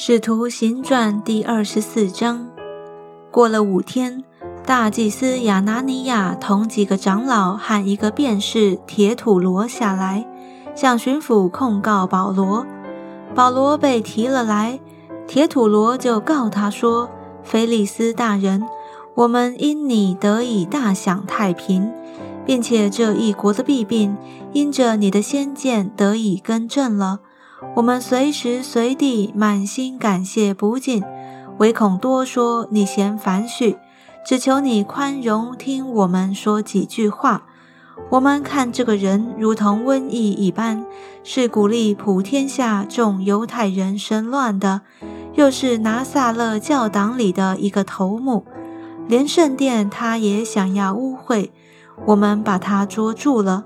使徒行传第二十四章，过了五天，大祭司亚拿尼亚同几个长老和一个便士铁土罗下来，向巡抚控告保罗。保罗被提了来，铁土罗就告他说：“菲利斯大人，我们因你得以大享太平，并且这一国的弊病因着你的先见得以更正了。”我们随时随地满心感谢不尽，唯恐多说你嫌烦絮，只求你宽容听我们说几句话。我们看这个人如同瘟疫一般，是鼓励普天下众犹太人生乱的，又是拿撒勒教党里的一个头目，连圣殿他也想要污秽，我们把他捉住了。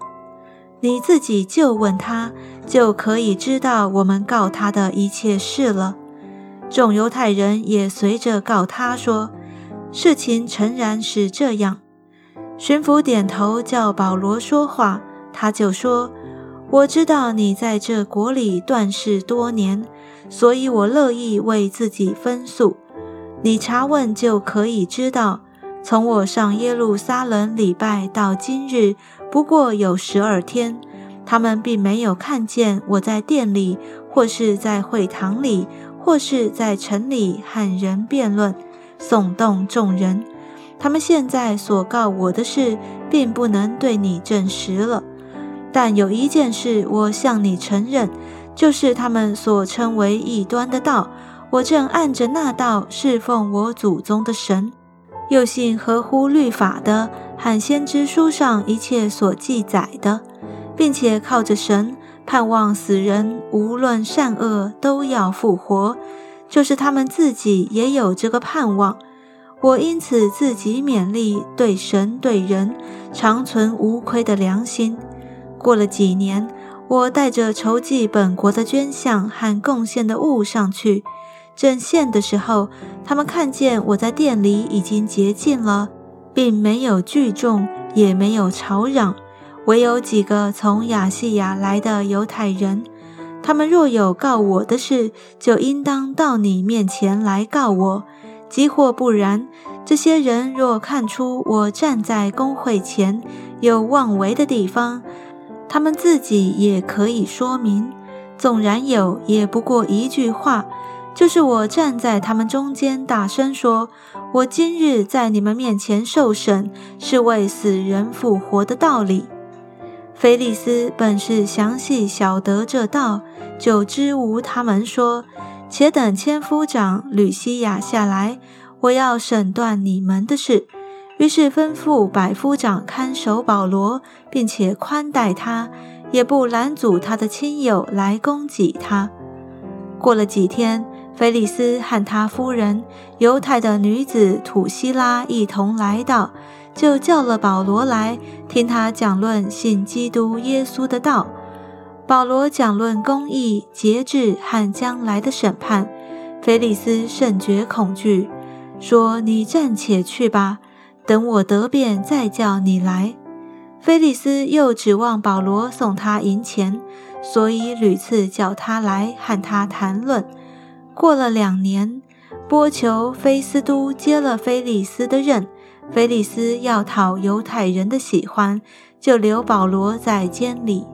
你自己就问他，就可以知道我们告他的一切事了。众犹太人也随着告他说，事情诚然是这样。巡抚点头叫保罗说话，他就说：“我知道你在这国里断事多年，所以我乐意为自己分诉。你查问就可以知道。”从我上耶路撒冷礼拜到今日，不过有十二天，他们并没有看见我在殿里，或是在会堂里，或是在城里和人辩论，耸动众人。他们现在所告我的事，并不能对你证实了。但有一件事，我向你承认，就是他们所称为异端的道，我正按着那道侍奉我祖宗的神。又信合乎律法的，和先知书上一切所记载的，并且靠着神盼望死人无论善恶都要复活，就是他们自己也有这个盼望。我因此自己勉励，对神对人常存无亏的良心。过了几年，我带着筹集本国的捐项和贡献的物上去。正献的时候，他们看见我在店里已经洁净了，并没有聚众，也没有吵嚷，唯有几个从亚细亚来的犹太人。他们若有告我的事，就应当到你面前来告我；即或不然，这些人若看出我站在公会前有妄为的地方，他们自己也可以说明。纵然有，也不过一句话。就是我站在他们中间，大声说：“我今日在你们面前受审，是为死人复活的道理。”菲利斯本是详细晓得这道，就知无他们说：“且等千夫长吕西亚下来，我要审断你们的事。”于是吩咐百夫长看守保罗，并且宽待他，也不拦阻他的亲友来攻击他。过了几天。菲利斯和他夫人犹太的女子土希拉一同来到，就叫了保罗来听他讲论信基督耶稣的道。保罗讲论公义、节制和将来的审判。菲利斯甚觉恐惧，说：“你暂且去吧，等我得便再叫你来。”菲利斯又指望保罗送他银钱，所以屡次叫他来和他谈论。过了两年，波求菲斯都接了菲利斯的任，菲利斯要讨犹太人的喜欢，就留保罗在监里。